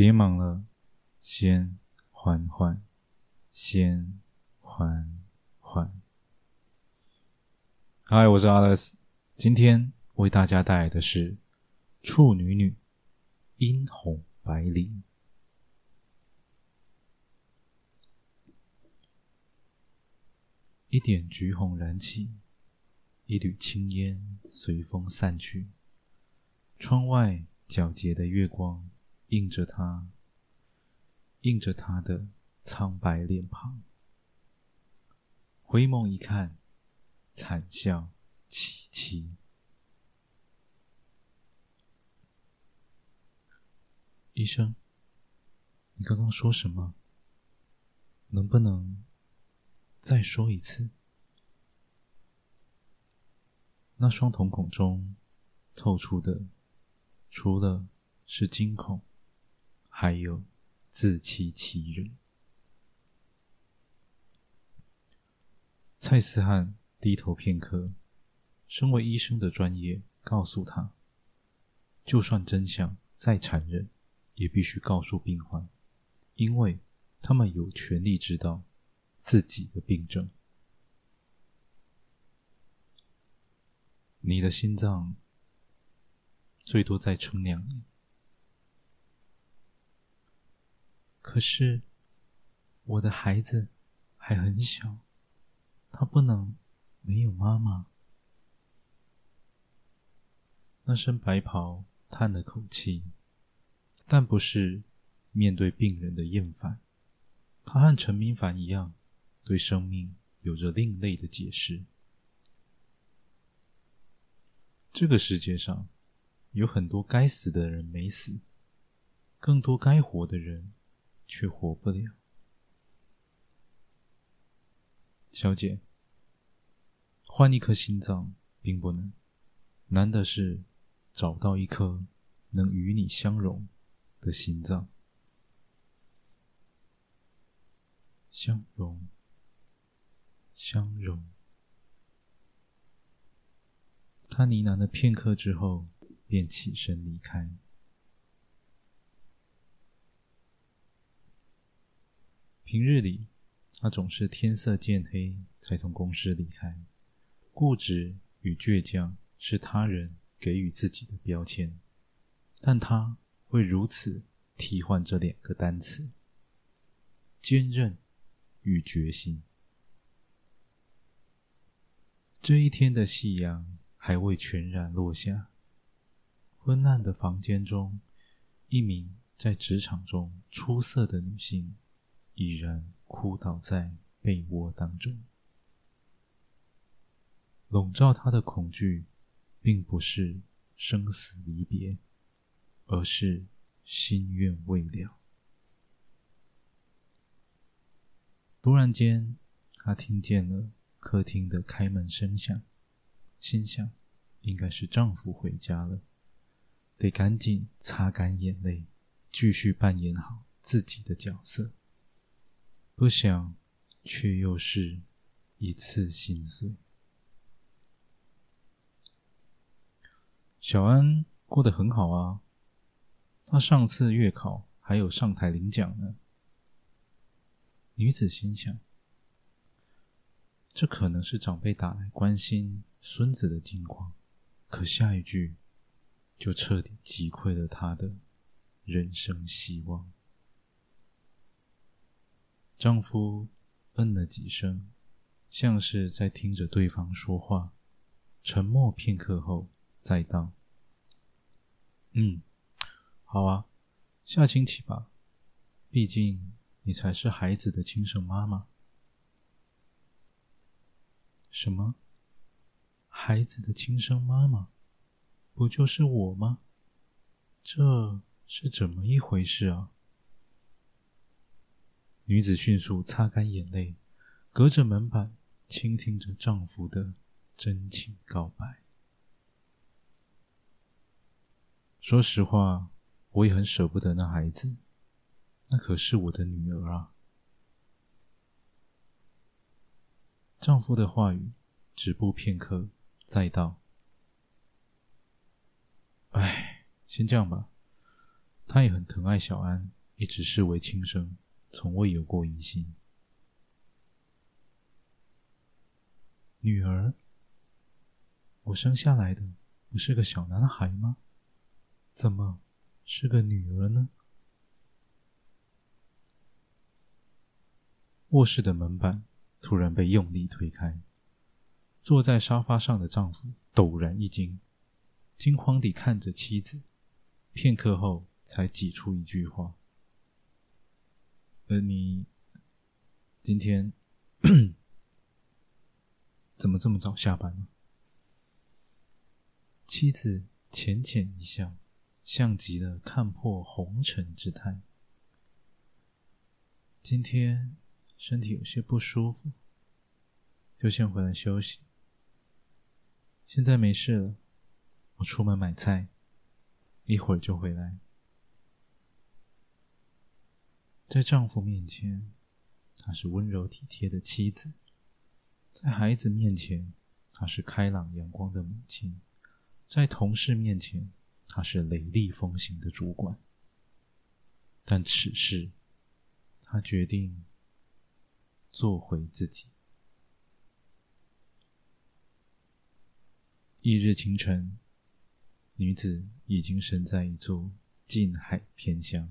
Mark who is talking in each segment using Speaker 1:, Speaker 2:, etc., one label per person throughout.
Speaker 1: 别忙了，先缓缓，先缓缓。嗨，我是 Alex，今天为大家带来的是《处女女》，殷红白领。一点橘红燃起，一缕青烟随风散去。窗外皎洁的月光映着他，映着他的苍白脸庞。回眸一看，惨笑凄凄。医生，你刚刚说什么？能不能？再说一次，那双瞳孔中透出的，除了是惊恐，还有自欺欺人。蔡思翰低头片刻，身为医生的专业告诉他：就算真相再残忍，也必须告诉病患，因为他们有权利知道。自己的病症，你的心脏最多再撑两年。可是，我的孩子还很小，他不能没有妈妈。那身白袍叹了口气，但不是面对病人的厌烦。他和陈明凡一样。对生命有着另类的解释。这个世界上有很多该死的人没死，更多该活的人却活不了。小姐，换一颗心脏并不难，难的是找到一颗能与你相容的心脏。相容。相容。他呢喃了片刻之后，便起身离开。平日里，他总是天色渐黑才从公司离开。固执与倔强是他人给予自己的标签，但他会如此替换这两个单词：坚韧与决心。这一天的夕阳还未全然落下，昏暗的房间中，一名在职场中出色的女性已然哭倒在被窝当中。笼罩她的恐惧，并不是生死离别，而是心愿未了。突然间，她听见了。客厅的开门声响，心想应该是丈夫回家了，得赶紧擦干眼泪，继续扮演好自己的角色。不想，却又是一次心碎。小安过得很好啊，他上次月考还有上台领奖呢。女子心想。这可能是长辈打来关心孙子的近况，可下一句就彻底击溃了他的人生希望。丈夫嗯了几声，像是在听着对方说话，沉默片刻后再道：“嗯，好啊，下星期吧，毕竟你才是孩子的亲生妈妈。”什么？孩子的亲生妈妈，不就是我吗？这是怎么一回事啊？女子迅速擦干眼泪，隔着门板倾听着丈夫的真情告白。说实话，我也很舍不得那孩子，那可是我的女儿啊。丈夫的话语止步片刻，再道：“哎，先这样吧，他也很疼爱小安，一直视为亲生，从未有过疑心。女儿，我生下来的不是个小男孩吗？怎么是个女儿呢？卧室的门板突然被用力推开，坐在沙发上的丈夫陡然一惊，惊慌地看着妻子，片刻后才挤出一句话：“呃，你今天怎么这么早下班呢？”妻子浅浅一笑，像极了看破红尘之态。今天。身体有些不舒服，就先回来休息。现在没事了，我出门买菜，一会儿就回来。在丈夫面前，她是温柔体贴的妻子；在孩子面前，她是开朗阳光的母亲；在同事面前，她是雷厉风行的主管。但此时，她决定。做回自己。翌日清晨，女子已经身在一座近海偏乡。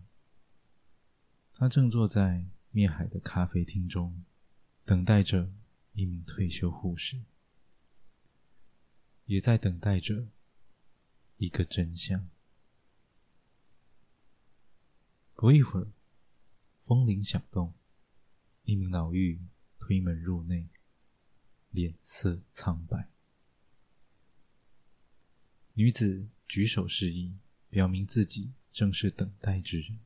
Speaker 1: 他正坐在面海的咖啡厅中，等待着一名退休护士，也在等待着一个真相。不一会儿，风铃响动。一名老妪推门入内，脸色苍白。女子举手示意，表明自己正是等待之人。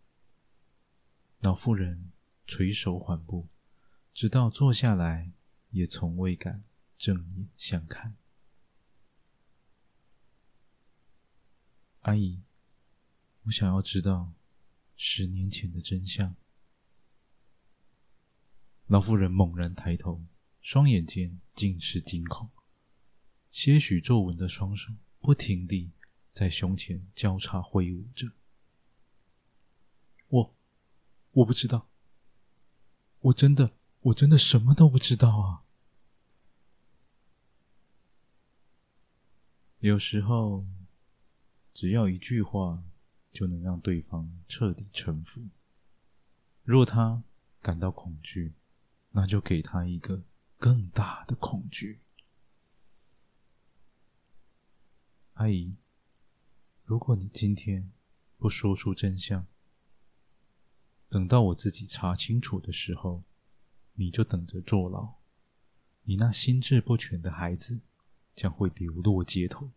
Speaker 1: 老妇人垂手缓步，直到坐下来，也从未敢正眼相看。阿姨，我想要知道十年前的真相。老妇人猛然抬头，双眼间尽是惊恐，些许皱纹的双手不停地在胸前交叉挥舞着。我，我不知道，我真的，我真的什么都不知道啊！有时候，只要一句话，就能让对方彻底臣服。若他感到恐惧，那就给他一个更大的恐惧。阿姨，如果你今天不说出真相，等到我自己查清楚的时候，你就等着坐牢。你那心智不全的孩子将会流落街头，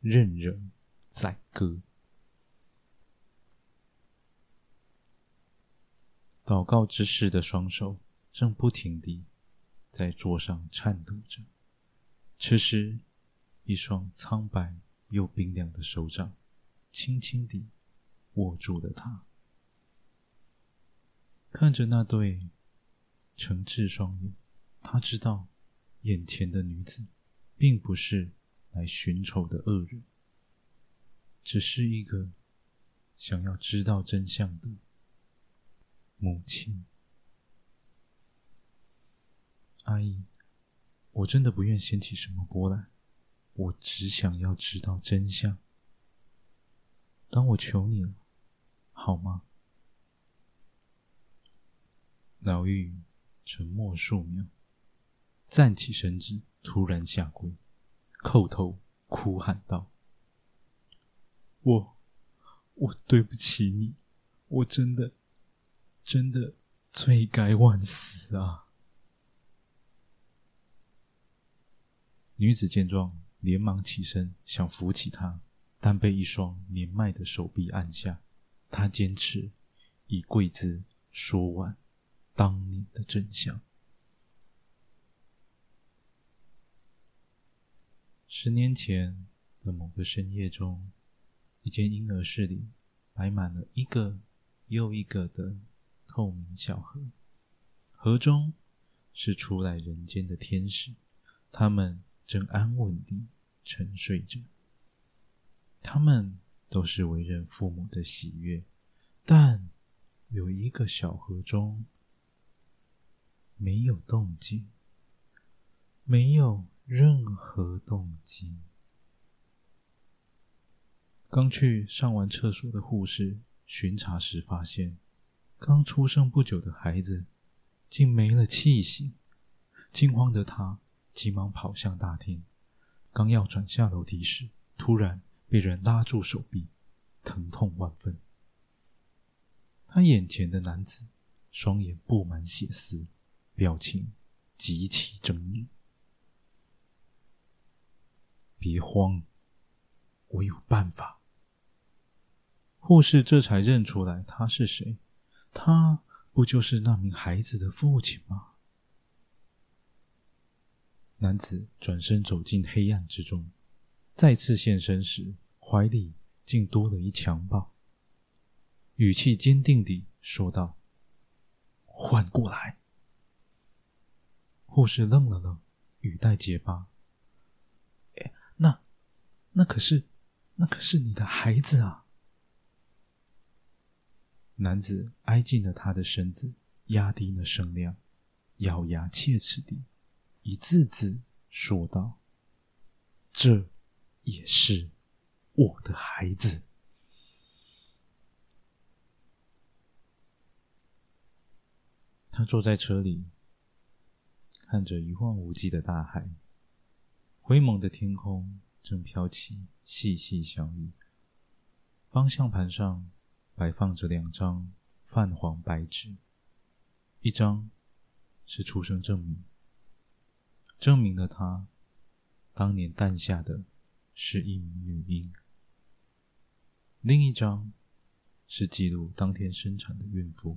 Speaker 1: 任人宰割。祷告之士的双手。正不停地在桌上颤抖着。此时，一双苍白又冰凉的手掌轻轻地握住了他。看着那对诚挚双眼，他知道眼前的女子并不是来寻仇的恶人，只是一个想要知道真相的母亲。阿姨，我真的不愿掀起什么波澜，我只想要知道真相。当我求你了，好吗？老嫗沉默数秒，站起身子，突然下跪，叩头哭喊道：“我，我对不起你，我真的，真的罪该万死啊！”女子见状，连忙起身想扶起他，但被一双年迈的手臂按下。她坚持以跪姿说完当年的真相。十年前的某个深夜中，一间婴儿室里摆满了一个又一个的透明小盒，盒中是初来人间的天使，他们。正安稳地沉睡着，他们都是为人父母的喜悦，但有一个小河中没有动静，没有任何动静。刚去上完厕所的护士巡查时，发现刚出生不久的孩子竟没了气息。惊慌的他急忙跑向大厅，刚要转下楼梯时，突然被人拉住手臂，疼痛万分。他眼前的男子双眼布满血丝，表情极其狰狞。别慌，我有办法。护士这才认出来他是谁，他不就是那名孩子的父亲吗？男子转身走进黑暗之中，再次现身时，怀里竟多了一襁褓，语气坚定地说道：“换过来。”护士愣了愣，语带结巴：“，那，那可是，那可是你的孩子啊！”男子挨近了他的身子，压低了声量，咬牙切齿地一字字说道：“这也是我的孩子。”他坐在车里，看着一望无际的大海，灰蒙的天空正飘起细细小雨，方向盘上。摆放着两张泛黄白纸，一张是出生证明，证明了她当年诞下的是一名女婴；另一张是记录当天生产的孕妇。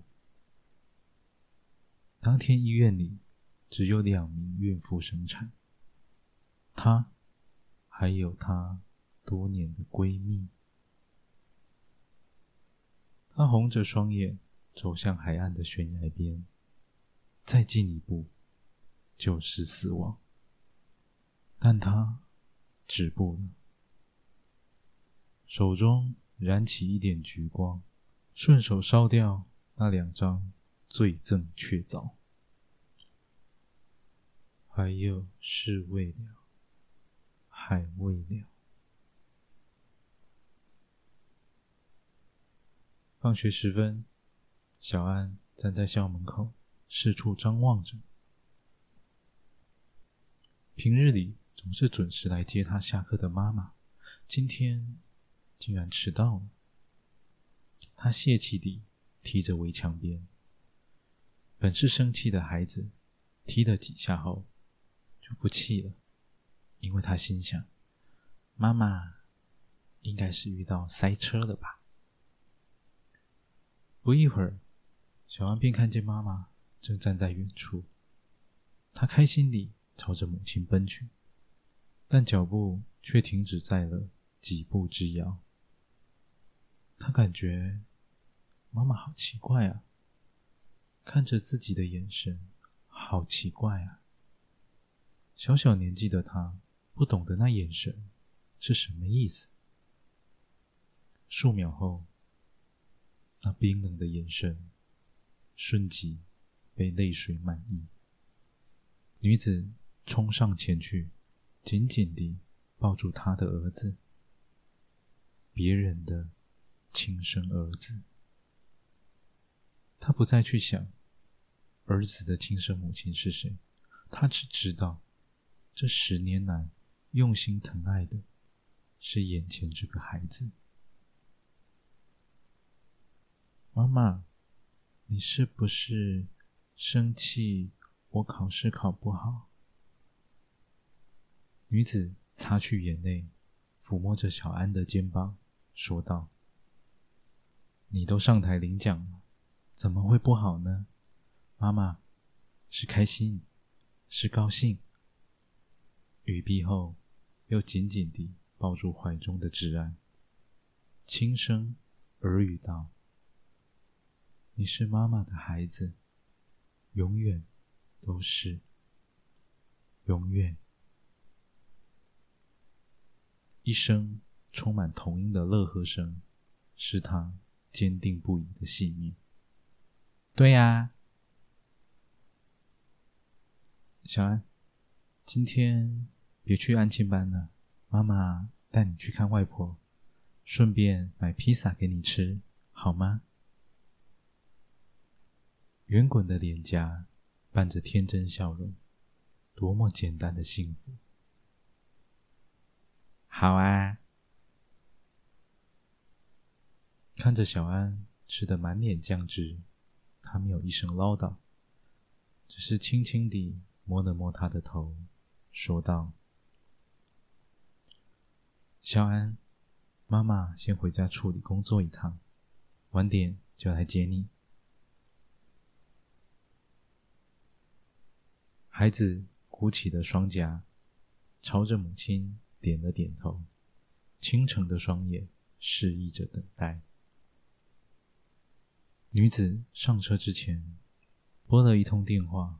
Speaker 1: 当天医院里只有两名孕妇生产，她还有她多年的闺蜜。她红着双眼走向海岸的悬崖边，再进一步就是死亡。但她止步了，手中燃起一点橘光，顺手烧掉那两张罪证确凿。还有事未了，还未了。放学时分，小安站在校门口，四处张望着。平日里总是准时来接他下课的妈妈，今天竟然迟到了。他泄气地踢着围墙边，本是生气的孩子，踢了几下后就不气了，因为他心想：妈妈应该是遇到塞车了吧。不一会儿，小安便看见妈妈正站在远处。他开心地朝着母亲奔去，但脚步却停止在了几步之遥。他感觉妈妈好奇怪啊，看着自己的眼神好奇怪啊。小小年纪的他不懂得那眼神是什么意思。数秒后。那冰冷的眼神，瞬即被泪水满溢。女子冲上前去，紧紧地抱住她的儿子，别人的亲生儿子。她不再去想儿子的亲生母亲是谁，她只知道这十年来用心疼爱的是眼前这个孩子。妈妈，你是不是生气我考试考不好？女子擦去眼泪，抚摸着小安的肩膀，说道：“你都上台领奖了，怎么会不好呢？妈妈是开心，是高兴。”雨毕后，又紧紧地抱住怀中的挚爱，轻声耳语道。你是妈妈的孩子，永远都是，永远。一声充满童音的乐呵声，是他坚定不移的信念。对呀，小安，今天别去安亲班了，妈妈带你去看外婆，顺便买披萨给你吃，好吗？圆滚的脸颊伴着天真笑容，多么简单的幸福！好啊。看着小安吃得满脸酱汁。他没有一声唠叨，只是轻轻地摸了摸他的头，说道：“小安，妈妈先回家处理工作一趟，晚点就来接你。”孩子鼓起了双颊，朝着母亲点了点头，倾城的双眼示意着等待。女子上车之前，拨了一通电话，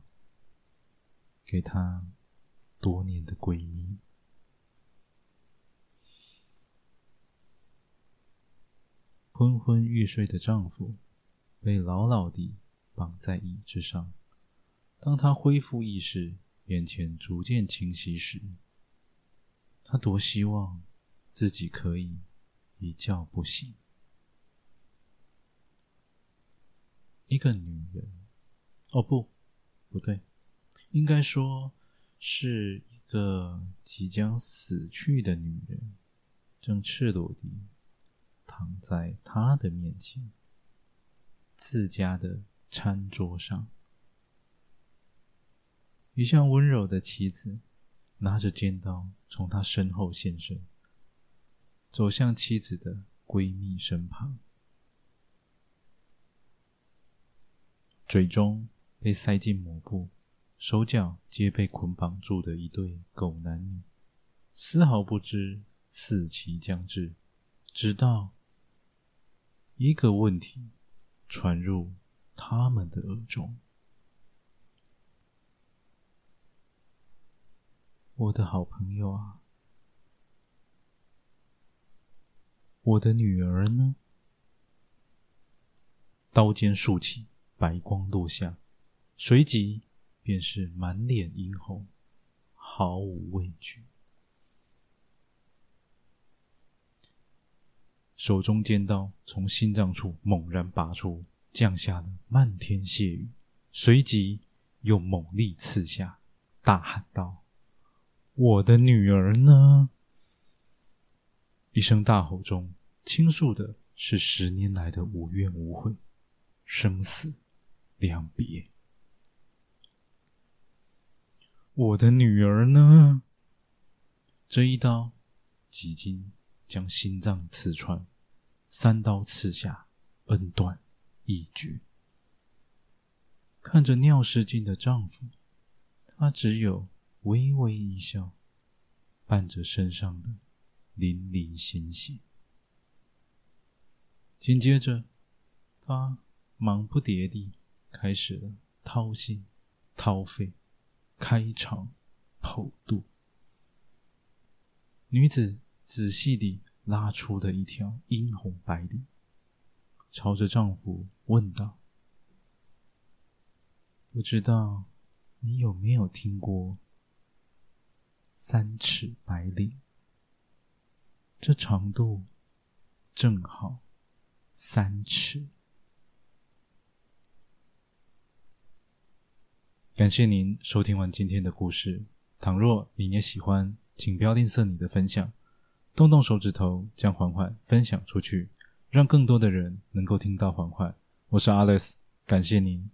Speaker 1: 给她多年的闺蜜。昏昏欲睡的丈夫被牢牢地绑在椅子上。当他恢复意识，眼前逐渐清晰时，他多希望自己可以一觉不醒。一个女人，哦不，不对，应该说是一个即将死去的女人，正赤裸地躺在他的面前，自家的餐桌上。一向温柔的妻子拿着尖刀从他身后现身，走向妻子的闺蜜身旁。嘴中被塞进抹布，手脚皆被捆绑住的一对狗男女，丝毫不知刺期将至，直到一个问题传入他们的耳中：“我的好朋友啊，我的女儿呢？”刀尖竖起。白光落下，随即便是满脸殷红，毫无畏惧。手中尖刀从心脏处猛然拔出，降下了漫天血雨，随即又猛力刺下，大喊道：“我的女儿呢？”一声大吼中，倾诉的是十年来的无怨无悔，生死。两别，我的女儿呢？这一刀，几经将心脏刺穿，三刀刺下，恩断义绝。看着尿失禁的丈夫，她只有微微一笑，伴着身上的淋漓鲜血。紧接着，她忙不迭地。开始了掏心、掏肺、开肠、剖肚。女子仔细地拉出了一条殷红白领，朝着丈夫问道：“不知道你有没有听过三尺白领？这长度正好三尺。”感谢您收听完今天的故事。倘若你也喜欢，请不要吝啬你的分享，动动手指头将缓缓分享出去，让更多的人能够听到缓缓。我是 Alice，感谢您。